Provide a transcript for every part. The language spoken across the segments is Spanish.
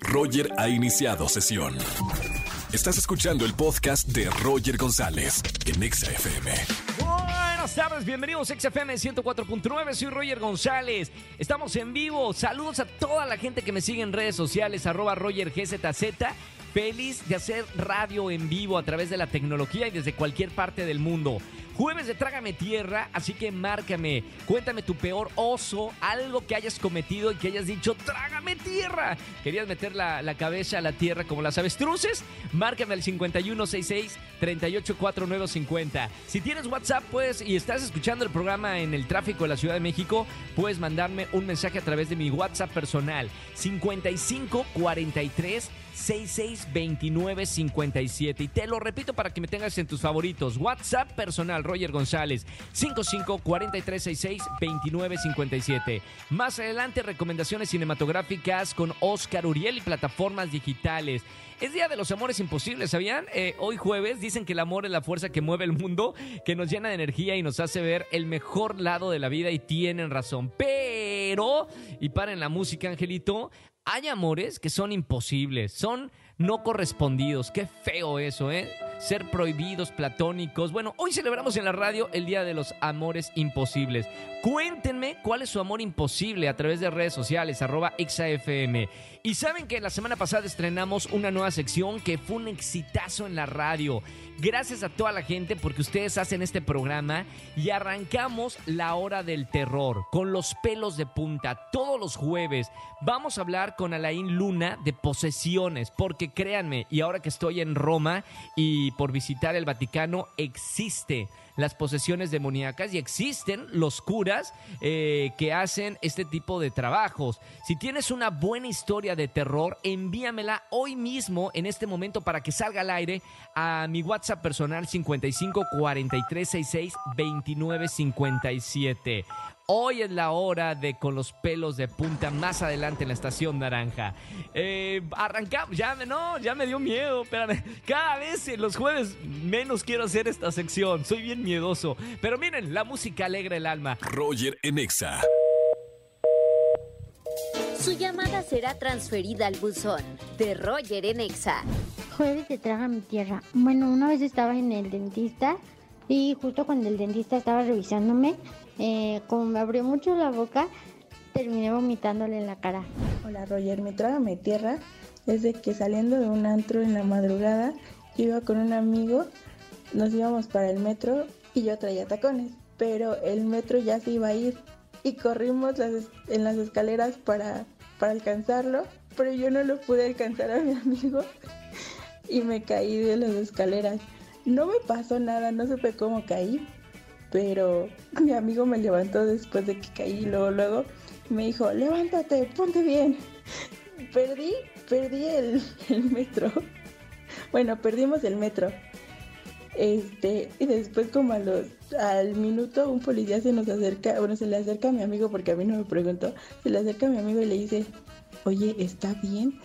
Roger ha iniciado sesión. Estás escuchando el podcast de Roger González en Exa FM. Buenas tardes, bienvenidos a XFM 104.9, soy Roger González. Estamos en vivo, saludos a toda la gente que me sigue en redes sociales, arroba RogerGZZ. Feliz de hacer radio en vivo a través de la tecnología y desde cualquier parte del mundo. Jueves de Trágame Tierra, así que márcame, cuéntame tu peor oso, algo que hayas cometido y que hayas dicho, Trágame Tierra. ¿Querías meter la, la cabeza a la tierra como las avestruces? Márcame al 5166-384950. Si tienes WhatsApp, pues, y estás escuchando el programa en el tráfico de la Ciudad de México, puedes mandarme un mensaje a través de mi WhatsApp personal, 5543 662957. Y te lo repito para que me tengas en tus favoritos. WhatsApp personal, Roger González, 5543662957. Más adelante, recomendaciones cinematográficas con Oscar Uriel y plataformas digitales. Es Día de los Amores Imposibles, ¿sabían? Eh, hoy jueves dicen que el amor es la fuerza que mueve el mundo, que nos llena de energía y nos hace ver el mejor lado de la vida y tienen razón. Pero, y paren la música, Angelito, hay amores que son imposibles, son no correspondidos. Qué feo eso, ¿eh? Ser prohibidos, platónicos. Bueno, hoy celebramos en la radio el Día de los Amores Imposibles. Cuéntenme cuál es su amor imposible a través de redes sociales, arroba XAFM. Y saben que la semana pasada estrenamos una nueva sección que fue un exitazo en la radio. Gracias a toda la gente porque ustedes hacen este programa y arrancamos la hora del terror con los pelos de punta todos los jueves. Vamos a hablar con Alain Luna de posesiones porque créanme, y ahora que estoy en Roma y por visitar el Vaticano, existe las posesiones demoníacas y existen los curas eh, que hacen este tipo de trabajos. Si tienes una buena historia de terror, envíamela hoy mismo, en este momento, para que salga al aire a mi WhatsApp personal 55 43 66 29 57. Hoy es la hora de con los pelos de punta más adelante en la estación naranja. Eh, arrancamos, ya me, no, ya me dio miedo, espérame. Cada vez en los jueves menos quiero hacer esta sección, soy bien miedoso. Pero miren, la música alegra el alma. Roger en Exa. Su llamada será transferida al buzón de Roger en Exa. Jueves de Traga mi Tierra. Bueno, una vez estaba en el dentista y justo cuando el dentista estaba revisándome, eh, como me abrió mucho la boca, terminé vomitándole en la cara. Hola Roger, mi Trágame Tierra es de que saliendo de un antro en la madrugada, iba con un amigo, nos íbamos para el metro y yo traía tacones, pero el metro ya se iba a ir y corrimos en las escaleras para, para alcanzarlo, pero yo no lo pude alcanzar a mi amigo y me caí de las escaleras. No me pasó nada, no supe cómo caí, pero mi amigo me levantó después de que caí luego, luego me dijo, levántate, ponte bien. Perdí, perdí el, el metro. Bueno, perdimos el metro. Este, y después como a los, al minuto un policía se nos acerca, bueno, se le acerca a mi amigo porque a mí no me preguntó, se le acerca a mi amigo y le dice, oye, ¿está bien?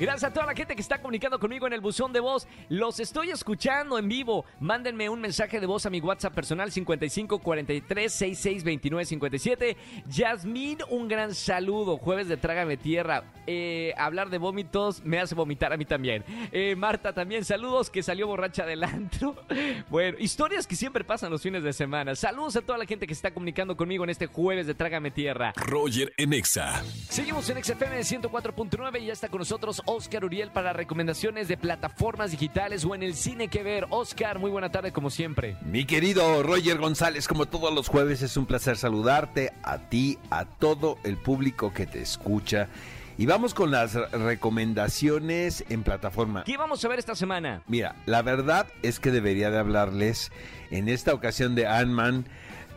Gracias a toda la gente que está comunicando conmigo en el buzón de voz. Los estoy escuchando en vivo. Mándenme un mensaje de voz a mi WhatsApp personal 55 43 66 29 57. Yasmín, un gran saludo. Jueves de Trágame Tierra. Eh, hablar de vómitos me hace vomitar a mí también. Eh, Marta también, saludos que salió borracha del antro. Bueno, historias que siempre pasan los fines de semana. Saludos a toda la gente que está comunicando conmigo en este jueves de Trágame Tierra. Roger en Exa. Seguimos en XFM 104.9 y ya está con nosotros Oscar Uriel para recomendaciones de plataformas digitales o en el cine que ver. Oscar, muy buena tarde como siempre. Mi querido Roger González, como todos los jueves, es un placer saludarte a ti, a todo el público que te escucha. Y vamos con las recomendaciones en plataforma. ¿Qué vamos a ver esta semana? Mira, la verdad es que debería de hablarles en esta ocasión de Ant-Man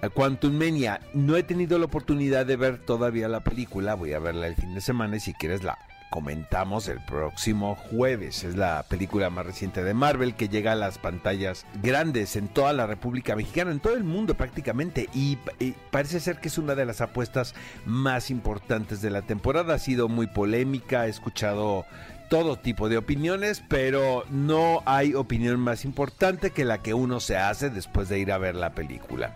eh, Quantum Mania. No he tenido la oportunidad de ver todavía la película, voy a verla el fin de semana y si quieres la comentamos el próximo jueves. Es la película más reciente de Marvel que llega a las pantallas grandes en toda la República Mexicana, en todo el mundo prácticamente. Y, parece ser que es una de las apuestas más importantes de la temporada. Ha sido muy polémica, he escuchado todo tipo de opiniones, pero no hay opinión más importante que la que uno se hace después de ir a ver la película.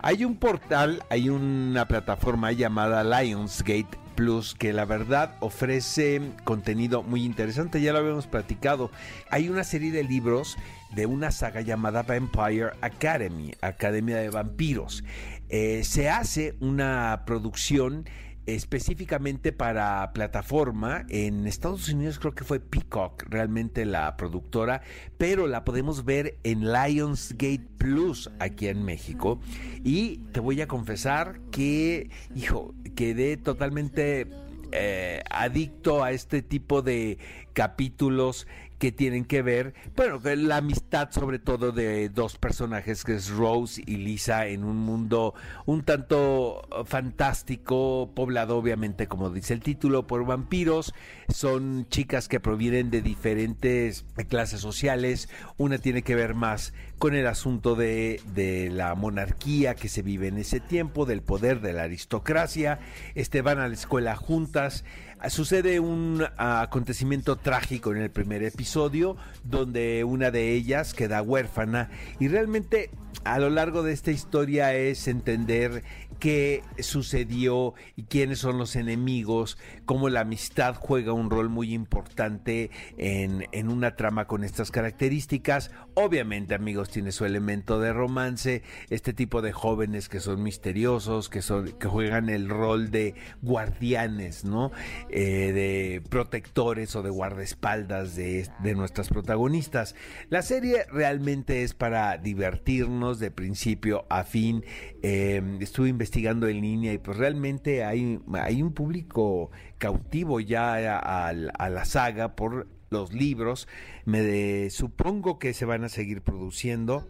Hay un portal, hay una plataforma llamada Lionsgate Plus, que la verdad ofrece contenido muy interesante, ya lo habíamos platicado. Hay una serie de libros de una saga llamada Vampire Academy, Academia de Vampiros. Eh, se hace una producción específicamente para plataforma. En Estados Unidos creo que fue Peacock realmente la productora, pero la podemos ver en Lionsgate Plus aquí en México. Y te voy a confesar que, hijo, quedé totalmente eh, adicto a este tipo de capítulos que tienen que ver, bueno, la amistad sobre todo de dos personajes que es Rose y Lisa en un mundo un tanto fantástico, poblado obviamente como dice el título por vampiros, son chicas que provienen de diferentes clases sociales, una tiene que ver más con el asunto de, de la monarquía que se vive en ese tiempo, del poder de la aristocracia, este van a la escuela juntas, sucede un acontecimiento trágico en el primer episodio donde una de ellas queda huérfana y realmente a lo largo de esta historia es entender qué sucedió y quiénes son los enemigos, cómo la amistad juega un rol muy importante en, en, una trama con estas características. Obviamente, amigos, tiene su elemento de romance, este tipo de jóvenes que son misteriosos, que, son, que juegan el rol de guardianes, ¿no? Eh, de protectores o de guardaespaldas de, de nuestras protagonistas. La serie realmente es para divertirnos de principio a fin. Eh, estuve investigando en línea y pues realmente hay, hay un público cautivo ya a, la saga por los libros. Me supongo que se van a seguir produciendo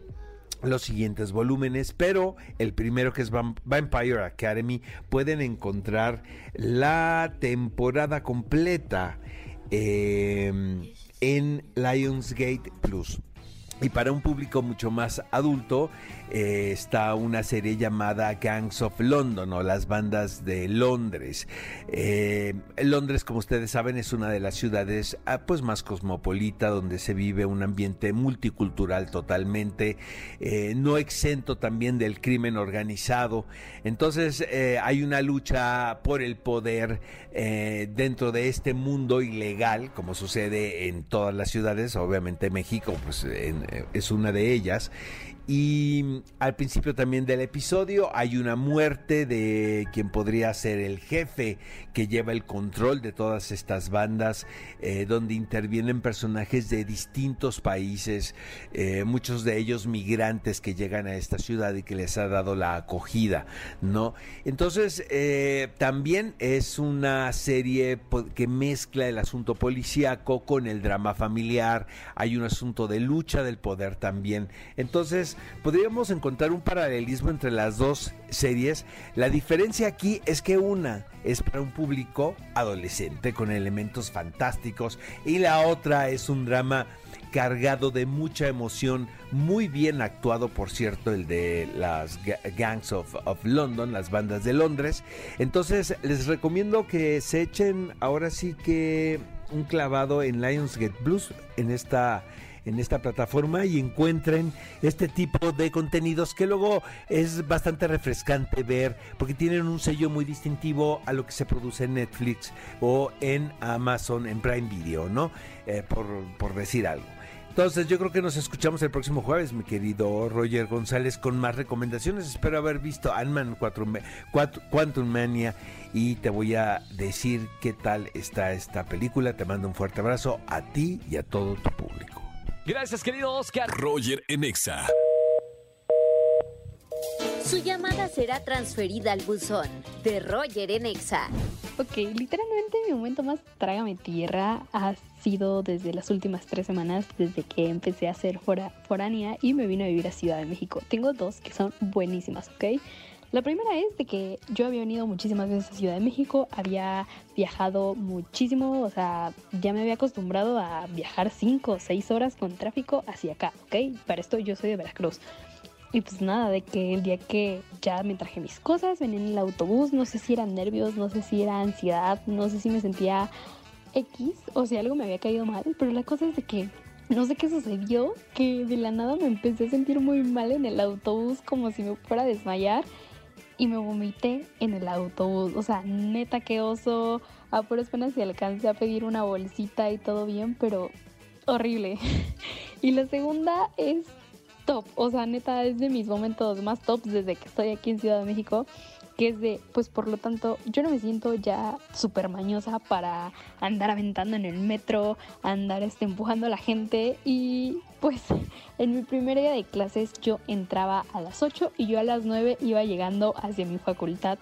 los siguientes volúmenes, pero el primero que es Vampire Academy pueden encontrar la temporada completa eh, en Lionsgate Plus. Y para un público mucho más adulto eh, está una serie llamada Gangs of London o las bandas de Londres. Eh, Londres, como ustedes saben, es una de las ciudades ah, pues más cosmopolita donde se vive un ambiente multicultural totalmente, eh, no exento también del crimen organizado. Entonces hay una lucha por el poder dentro de este mundo ilegal, como sucede en todas las ciudades, obviamente México, pues en, es una de ellas. Y al principio también del episodio hay una muerte de quien podría ser el jefe que lleva el control de todas estas bandas, eh, donde intervienen personajes de distintos países, eh, muchos de ellos migrantes que llegan a esta ciudad y que les ha dado la acogida, ¿no? Entonces, también es una serie que mezcla el asunto policíaco con el drama familiar, hay un asunto de lucha del poder también. Entonces, podríamos encontrar un paralelismo entre las dos series. La diferencia aquí es que una es para un público adolescente con elementos fantásticos y la otra es un drama cargado de mucha emoción, muy bien actuado, por cierto, el de las Gangs of, of, London, las bandas de Londres. Entonces, les recomiendo que se echen ahora sí que un clavado en Lionsgate Blues, en esta en esta plataforma y encuentren este tipo de contenidos que luego es bastante refrescante ver porque tienen un sello muy distintivo a lo que se produce en Netflix o en Amazon, en Prime Video, ¿no? Eh, por, por decir algo. Entonces yo creo que nos escuchamos el próximo jueves, mi querido Roger González, con más recomendaciones. Espero haber visto Ant-Man Quantum Mania y te voy a decir qué tal está esta película. Te mando un fuerte abrazo a ti y a todo tu público. Gracias, querido Oscar. Roger Enexa. Su llamada será transferida al buzón de Roger Enexa. Ok, literalmente mi momento más trágame tierra ha sido desde las últimas tres semanas, desde que empecé a ser foránea y me vine a vivir a Ciudad de México. Tengo dos que son buenísimas, ¿ok? La primera es de que yo había venido muchísimas veces a Ciudad de México, había viajado muchísimo, o sea, ya me había acostumbrado a viajar 5 o 6 horas con tráfico hacia acá, ¿ok? Para esto yo soy de Veracruz. Y pues nada, de que el día que ya me traje mis cosas, venía en el autobús, no sé si eran nervios, no sé si era ansiedad, no sé si me sentía X o si algo me había caído mal, pero la cosa es de que no sé qué sucedió, que de la nada me empecé a sentir muy mal en el autobús, como si me fuera a desmayar y me vomité en el autobús. O sea, neta que oso. A puras penas si alcancé a pedir una bolsita y todo bien, pero horrible. y la segunda es top. O sea, neta es de mis momentos más tops desde que estoy aquí en Ciudad de México que es de, pues por lo tanto, yo no me siento ya súper mañosa para andar aventando en el metro, andar este, empujando a la gente y pues en mi primer día de clases yo entraba a las 8 y yo a las 9 iba llegando hacia mi facultad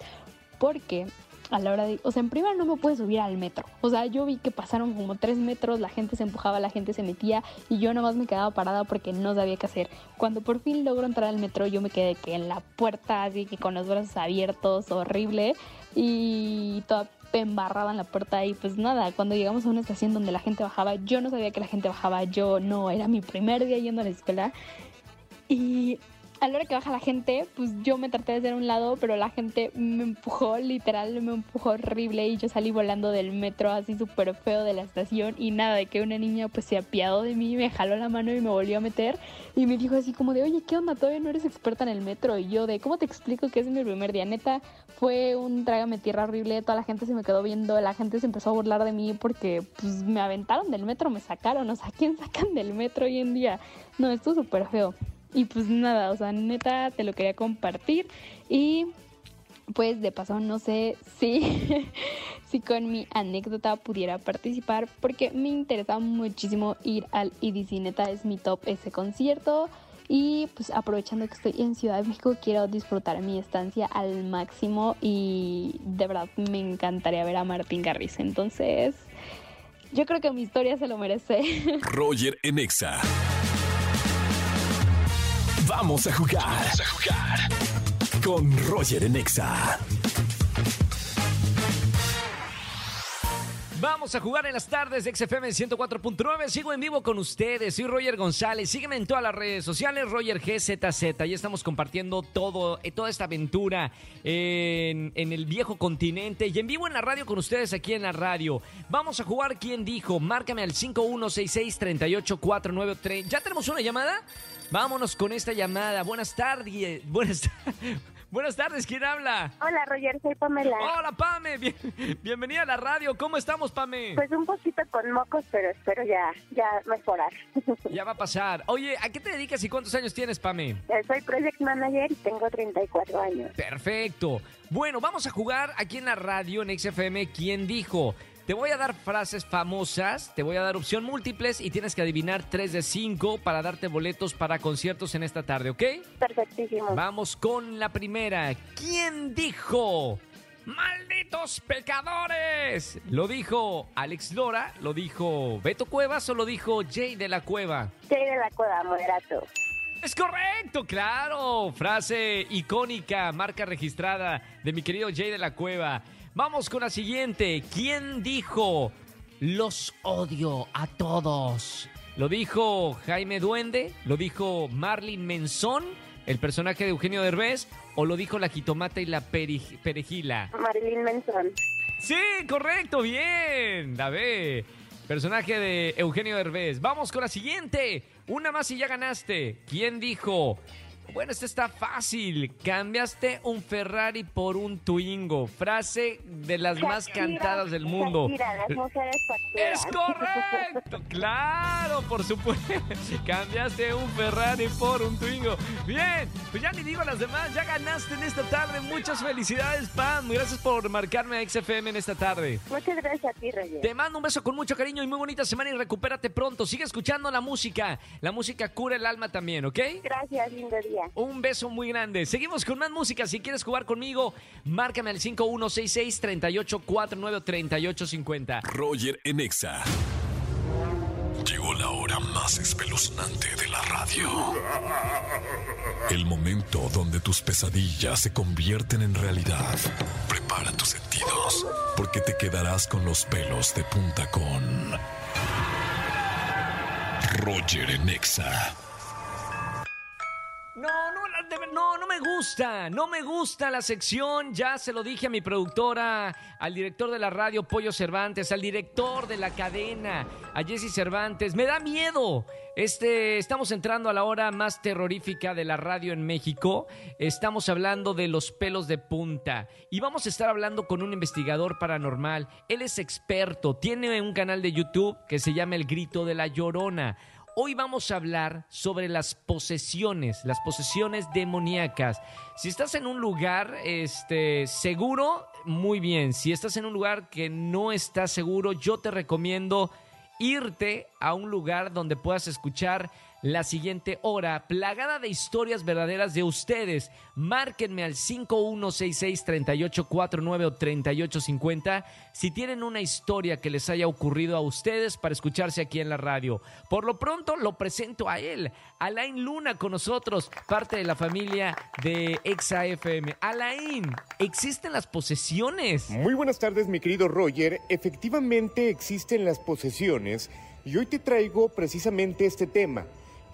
porque a la hora de, o sea, en primera no me pude subir al metro. O sea, yo vi que pasaron como tres metros, la gente se empujaba, la gente se metía y yo nomás me quedaba parada porque no sabía qué hacer. Cuando por fin logro entrar al metro, yo me quedé que en la puerta, así que con los brazos abiertos, horrible, y toda embarrada en la puerta y pues nada, cuando llegamos a una estación donde la gente bajaba, yo no sabía que la gente bajaba, yo no, era mi primer día yendo a la escuela. Y a la hora que baja la gente, pues yo me traté de hacer un lado, pero la gente me empujó, literal, me empujó horrible y yo salí volando del metro así súper feo de la estación y nada, de que una niña pues se apiadó de mí, me jaló la mano y me volvió a meter y me dijo así como de, oye, ¿qué onda? Todavía no eres experta en el metro y yo de, ¿cómo te explico que es mi primer día? Neta, fue un trágame tierra horrible, toda la gente se me quedó viendo, la gente se empezó a burlar de mí porque pues me aventaron del metro, me sacaron, o sea, ¿quién sacan del metro hoy en día? No, esto es súper feo. Y pues nada, o sea, neta, te lo quería compartir. Y pues de paso no sé si, si con mi anécdota pudiera participar porque me interesa muchísimo ir al IDC, neta es mi top ese concierto y pues aprovechando que estoy en Ciudad de México quiero disfrutar mi estancia al máximo y de verdad me encantaría ver a Martín Garrix, entonces yo creo que mi historia se lo merece. Roger Enexa. Vamos a jugar. Vamos a jugar. Con Roger en Exa. Vamos a jugar en las tardes de XFM 104.9. Sigo en vivo con ustedes. Soy Roger González. Sígueme en todas las redes sociales, Roger GZZ. Ya estamos compartiendo todo, eh, toda esta aventura en, el viejo continente y en vivo en la radio con ustedes aquí en la radio. Vamos a jugar. ¿Quién dijo? Márcame al 5166-3849. ¿Ya tenemos una llamada? Vámonos con esta llamada. Buenas tardes. Buenas tardes. Buenas tardes, ¿quién habla? Hola, Roger, soy Pamela. Hola, Pame, bienvenida a la radio. ¿Cómo estamos, Pame? Pues un poquito con mocos, pero espero ya, ya mejorar. Ya va a pasar. Oye, ¿a qué te dedicas y cuántos años tienes, Pame? Eh, soy Project Manager y tengo 34 años. Perfecto. Bueno, vamos a jugar aquí en la radio, en XFM, ¿quién dijo? Te voy a dar frases famosas, te voy a dar opción múltiples y tienes que adivinar tres de cinco para darte boletos para conciertos en esta tarde, ¿ok? Perfectísimo. Vamos con la primera. ¿Quién dijo? ¡Malditos pecadores! ¿Lo dijo Alex Lora? ¿Lo dijo Beto Cuevas o lo dijo Jay de la Cueva? Jay de la Cueva, moderato. Es correcto, claro. Frase icónica, marca registrada de mi querido Jay de la Cueva. Vamos con la siguiente. ¿Quién dijo los odio a todos? ¿Lo dijo Jaime Duende? ¿Lo dijo Marlin Menzón, el personaje de Eugenio Derbez? ¿O lo dijo la jitomata y la perejila? Marlin Menzón. Sí, correcto, bien. Ve. Personaje de Eugenio Derbez. Vamos con la siguiente. Una más y ya ganaste. ¿Quién dijo bueno, esta está fácil. Cambiaste un Ferrari por un Twingo. Frase de las más cantadas del mundo. es correcto. claro, por supuesto. Cambiaste un Ferrari por un Twingo. Bien, pues ya ni digo las demás. Ya ganaste en esta tarde. Muchas felicidades, Pam. Gracias por marcarme a XFM en esta tarde. Muchas gracias a ti, Reyes. Te mando un beso con mucho cariño y muy bonita semana y recupérate pronto. Sigue escuchando la música. La música cura el alma también, ¿ok? Gracias, lindo día. Un beso muy grande. Seguimos con más música. Si quieres jugar conmigo, márcame al 5166-3849-3850. Roger Enexa. Llegó la hora más espeluznante de la radio. El momento donde tus pesadillas se convierten en realidad. Prepara tus sentidos, porque te quedarás con los pelos de punta con Roger Enexa. No, me gusta, no me gusta la sección. Ya se lo dije a mi productora, al director de la radio, Pollo Cervantes, al director de la cadena, a Jesse Cervantes. Me da miedo. Este, estamos entrando a la hora más terrorífica de la radio en México. Estamos hablando de los pelos de punta. Y vamos a estar hablando con un investigador paranormal. Él es experto, tiene un canal de YouTube que se llama El Grito de la Llorona. Hoy vamos a hablar sobre las posesiones, las posesiones demoníacas. Si estás en un lugar este, seguro, muy bien. Si estás en un lugar que no está seguro, yo te recomiendo irte a un lugar donde puedas escuchar la siguiente hora, plagada de historias verdaderas de ustedes. Márquenme al 5166-3849 o 3850 si tienen una historia que les haya ocurrido a ustedes para escucharse aquí en la radio. Por lo pronto lo presento a él, Alain Luna con nosotros, parte de la familia de Exa FM. Alain, ¿existen las posesiones? Muy buenas tardes, mi querido Roger. Efectivamente existen las posesiones y hoy te traigo precisamente este tema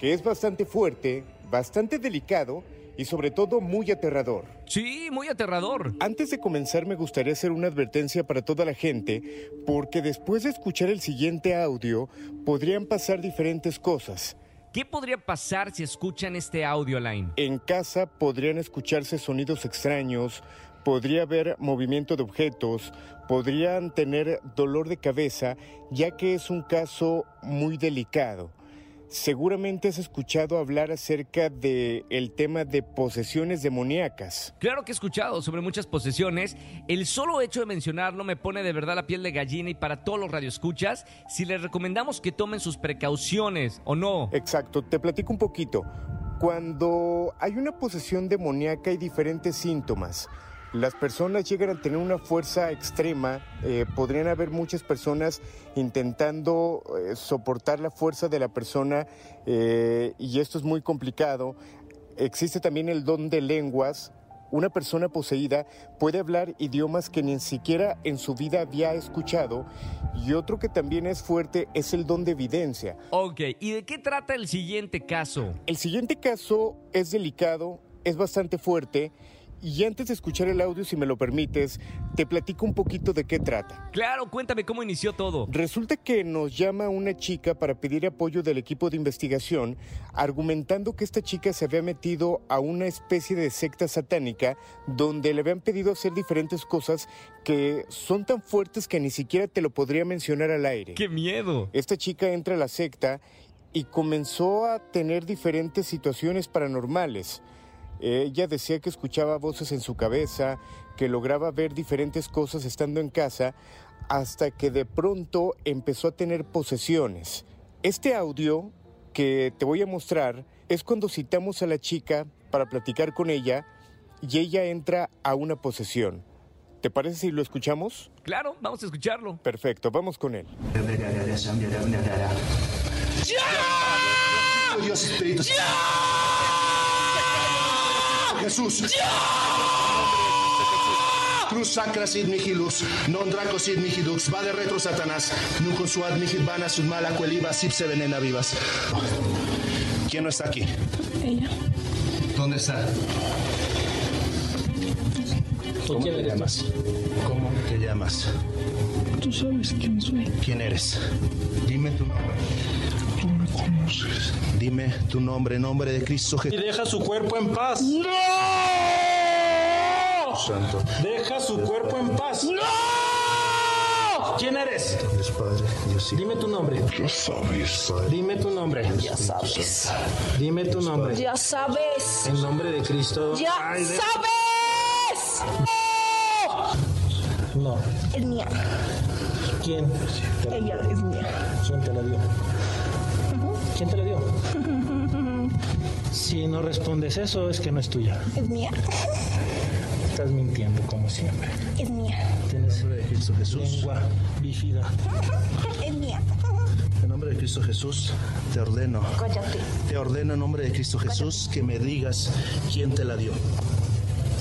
que es bastante fuerte, bastante delicado y sobre todo muy aterrador. Sí, muy aterrador. Antes de comenzar me gustaría hacer una advertencia para toda la gente, porque después de escuchar el siguiente audio podrían pasar diferentes cosas. ¿Qué podría pasar si escuchan este audio, Line? En casa podrían escucharse sonidos extraños, podría haber movimiento de objetos, podrían tener dolor de cabeza, ya que es un caso muy delicado. Seguramente has escuchado hablar acerca del el tema de posesiones demoníacas. Claro que he escuchado sobre muchas posesiones. El solo hecho de mencionarlo me pone de verdad la piel de gallina y para todos los radioescuchas, si les recomendamos que tomen sus precauciones o no. Exacto, te platico un poquito. Cuando hay una posesión demoníaca hay diferentes síntomas las personas llegan a tener una fuerza extrema. Eh, podrían haber muchas personas intentando eh, soportar la fuerza de la persona eh, y esto es muy complicado. Existe también el don de lenguas. Una persona poseída puede hablar idiomas que ni siquiera en su vida había escuchado. Y otro que también es fuerte es el don de evidencia. Ok, ¿y de qué trata el siguiente caso? El siguiente caso es delicado, es bastante fuerte y antes de escuchar el audio, si me lo permites, te platico un poquito de qué trata. Claro, cuéntame cómo inició todo. Resulta que nos llama una chica para pedir apoyo del equipo de investigación, argumentando que esta chica se había metido a una especie de secta satánica donde le habían pedido hacer diferentes cosas que son tan fuertes que ni siquiera te lo podría mencionar al aire. ¡Qué miedo! Esta chica entra a la secta y comenzó a tener diferentes situaciones paranormales. Ella decía que escuchaba voces en su cabeza, que lograba ver diferentes cosas estando en casa, hasta que de pronto empezó a tener posesiones. Este audio que te voy a mostrar es cuando citamos a la chica para platicar con ella y ella entra a una posesión. ¿Te parece si lo escuchamos? Claro, vamos a escucharlo. Perfecto, vamos con él. Dios Espíritu Jesús. Cruz sacra sid nihilus, non draco sid nihidux, va de retro Satanás, nunca suad nihid vana sud mala cueliva, sip se venena vivas. ¿Quién no está aquí? Ella. ¿Dónde está? ¿Cómo te llamas? ¿Cómo te llamas? Tú sabes quién soy. ¿Quién eres? Dime tu nombre. Dime tu nombre, nombre de Cristo Y Jesús. deja su cuerpo en paz. ¡No! Santo. Deja su cuerpo en paz. ¡No! ¿Quién eres? Dios Padre, Dios Hijo. Dime tu nombre. Ya sabes. Padre. Dime tu nombre. Ya sabes. Dime tu nombre. Ya sabes. En nombre de Cristo. Ya Ay, de- sabes. No. Es mía. ¿Quién? Ella es mía. ¿Quién te la dio? ¿Quién te la dio? Si no respondes eso, es que no es tuya. Es mía. Estás mintiendo, como siempre. Es mía. Tienes En nombre de Cristo Jesús. lengua bífida. Es mía. En nombre de Cristo Jesús, te ordeno. Cállate. Te ordeno en nombre de Cristo Jesús que me digas quién te la dio.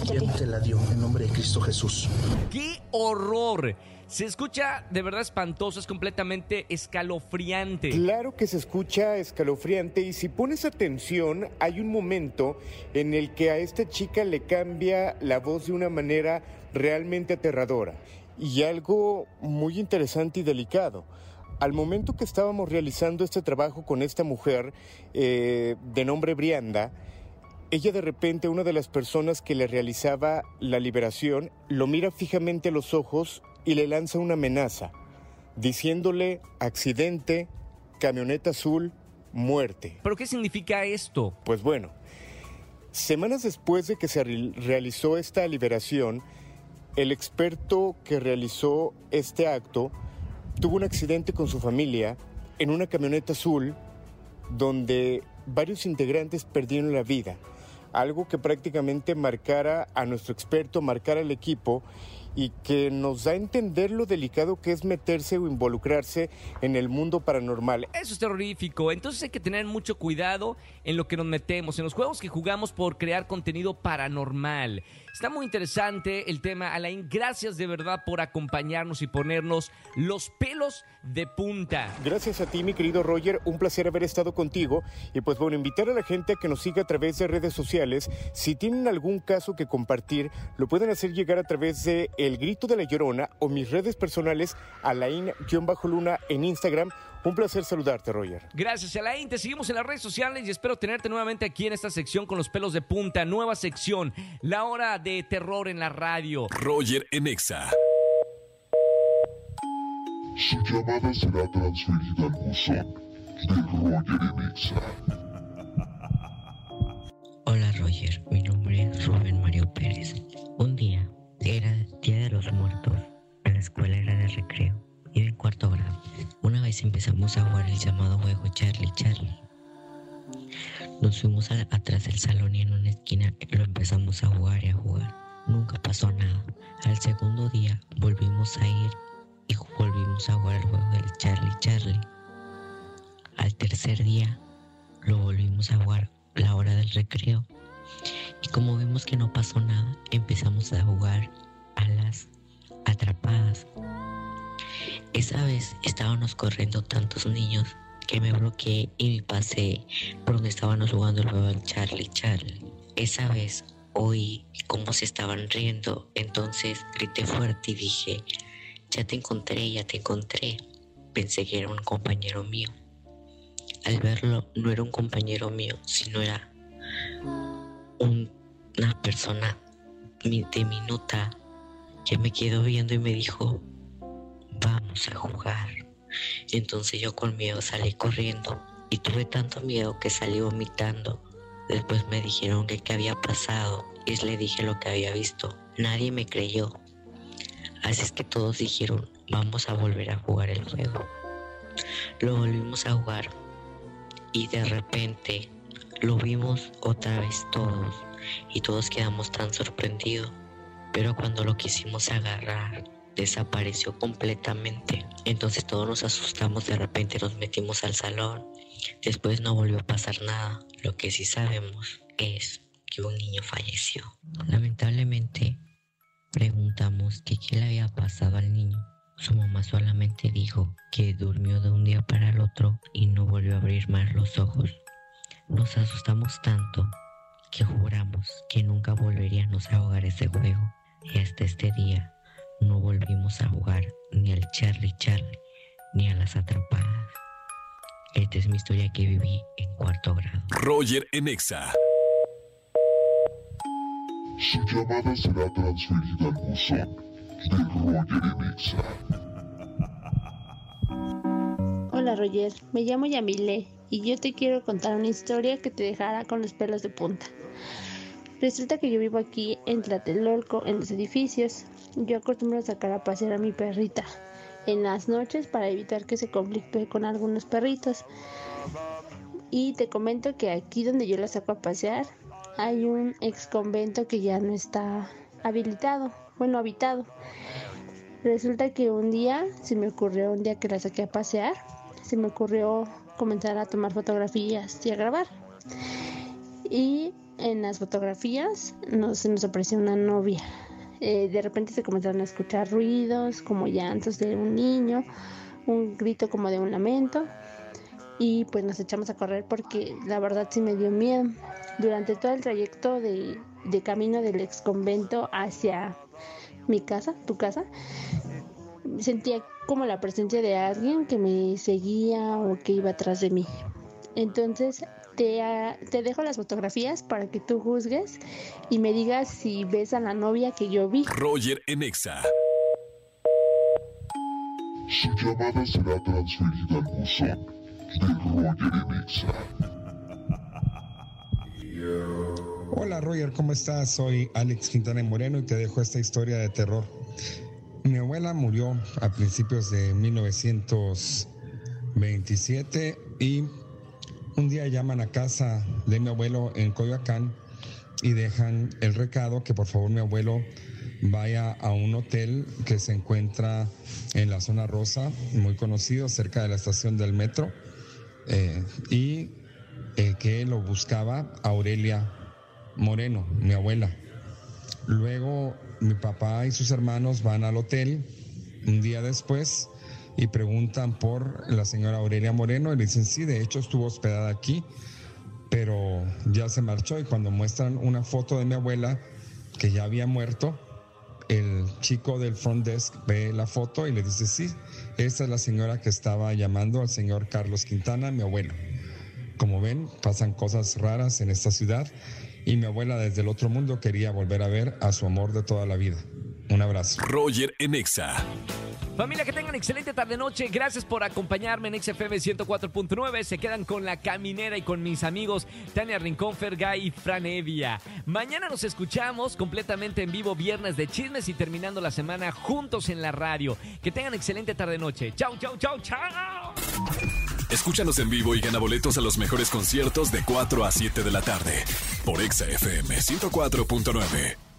¿Quién te la dio? En nombre de Cristo Jesús. ¡Qué horror! Se escucha de verdad espantoso, es completamente escalofriante. Claro que se escucha escalofriante y si pones atención, hay un momento en el que a esta chica le cambia la voz de una manera realmente aterradora y algo muy interesante y delicado. Al momento que estábamos realizando este trabajo con esta mujer eh, de nombre Brianda, ella de repente, una de las personas que le realizaba la liberación, lo mira fijamente a los ojos y le lanza una amenaza, diciéndole accidente, camioneta azul, muerte. ¿Pero qué significa esto? Pues bueno, semanas después de que se re- realizó esta liberación, el experto que realizó este acto tuvo un accidente con su familia en una camioneta azul donde varios integrantes perdieron la vida. Algo que prácticamente marcara a nuestro experto, marcara al equipo y que nos da a entender lo delicado que es meterse o involucrarse en el mundo paranormal. Eso es terrorífico. Entonces hay que tener mucho cuidado en lo que nos metemos, en los juegos que jugamos por crear contenido paranormal. Está muy interesante el tema, Alain. Gracias de verdad por acompañarnos y ponernos los pelos de punta. Gracias a ti, mi querido Roger, un placer haber estado contigo. Y pues bueno, invitar a la gente a que nos siga a través de redes sociales. Si tienen algún caso que compartir, lo pueden hacer llegar a través de El Grito de la Llorona o mis redes personales, Alain-Luna en Instagram. Un placer saludarte, Roger. Gracias, Alain. Te seguimos en las redes sociales y espero tenerte nuevamente aquí en esta sección con los pelos de punta. Nueva sección, la hora de terror en la radio. Roger en Exa. Su llamada será transferida al buzón de Roger en Exa. Hola Roger, mi nombre es Rubén Mario Pérez. Un día era Día de los Muertos, en la escuela era de recreo, iba en cuarto grado. Una vez empezamos a jugar el llamado juego Charlie Charlie. Nos fuimos a- atrás del salón y en una esquina lo empezamos a jugar y a jugar. Nunca pasó nada. Al segundo día volvimos a ir y volvimos a jugar el juego del Charlie Charlie. Al tercer día lo volvimos a jugar la hora del recreo. Y como vimos que no pasó nada, empezamos a jugar a las atrapadas. Esa vez estábamos corriendo tantos niños que me bloqueé y me pasé por donde estábamos jugando el juego Charlie Charlie. Esa vez oí cómo se estaban riendo, entonces grité fuerte y dije, ya te encontré, ya te encontré. Pensé que era un compañero mío. Al verlo, no era un compañero mío, sino era un- una persona mi- diminuta que me quedó viendo y me dijo, vamos a jugar. Entonces yo con miedo salí corriendo y tuve tanto miedo que salí vomitando. Después me dijeron que qué había pasado y le dije lo que había visto. Nadie me creyó. Así es que todos dijeron, vamos a volver a jugar el juego. Lo volvimos a jugar y de repente lo vimos otra vez todos y todos quedamos tan sorprendidos. Pero cuando lo quisimos agarrar, desapareció completamente. Entonces todos nos asustamos, de repente nos metimos al salón. Después no volvió a pasar nada. Lo que sí sabemos es que un niño falleció. Lamentablemente, preguntamos que qué le había pasado al niño. Su mamá solamente dijo que durmió de un día para el otro y no volvió a abrir más los ojos. Nos asustamos tanto que juramos que nunca volveríamos a jugar ese juego y hasta este día no volvimos a jugar ni al Charlie Charlie ni a las atrapadas. Esta es mi historia que viví en cuarto grado. Roger en Exa. Su llamada será transferida al buzón de Roger en Exa. Hola Roger, me llamo Yamile y yo te quiero contar una historia que te dejará con los pelos de punta. Resulta que yo vivo aquí en Tlatelolco, en los edificios. Yo acostumbro a sacar a pasear a mi perrita en las noches para evitar que se conflictúe con algunos perritos. Y te comento que aquí donde yo la saco a pasear hay un ex convento que ya no está habilitado, bueno, habitado. Resulta que un día se me ocurrió, un día que la saqué a pasear, se me ocurrió comenzar a tomar fotografías y a grabar. Y en las fotografías nos, se nos apareció una novia. Eh, de repente se comenzaron a escuchar ruidos, como llantos de un niño, un grito como de un lamento. Y pues nos echamos a correr porque la verdad sí me dio miedo. Durante todo el trayecto de, de camino del ex convento hacia mi casa, tu casa, sentía como la presencia de alguien que me seguía o que iba atrás de mí. Entonces te, te dejo las fotografías para que tú juzgues y me digas si ves a la novia que yo vi. Roger en Exa. Su llamada será transferida al buzón de Roger en Exa. Hola Roger, ¿cómo estás? Soy Alex Quintana Moreno y te dejo esta historia de terror. Mi abuela murió a principios de 1927 y un día llaman a casa de mi abuelo en Coyoacán y dejan el recado que por favor mi abuelo vaya a un hotel que se encuentra en la zona rosa, muy conocido, cerca de la estación del metro, eh, y que lo buscaba Aurelia Moreno, mi abuela. Luego mi papá y sus hermanos van al hotel un día después y preguntan por la señora Aurelia Moreno y le dicen, sí, de hecho estuvo hospedada aquí, pero ya se marchó y cuando muestran una foto de mi abuela que ya había muerto, el chico del front desk ve la foto y le dice, sí, esa es la señora que estaba llamando al señor Carlos Quintana, mi abuelo. Como ven, pasan cosas raras en esta ciudad y mi abuela desde el otro mundo quería volver a ver a su amor de toda la vida. Un abrazo. Roger en Exa. Familia, que tengan excelente tarde-noche. Gracias por acompañarme en XFM 104.9. Se quedan con La Caminera y con mis amigos Tania Rincón, Fergay y Fran Evia. Mañana nos escuchamos completamente en vivo, viernes de chismes y terminando la semana juntos en la radio. Que tengan excelente tarde-noche. Chau, chau, chau, chau. Escúchanos en vivo y gana boletos a los mejores conciertos de 4 a 7 de la tarde por Exa FM 104.9.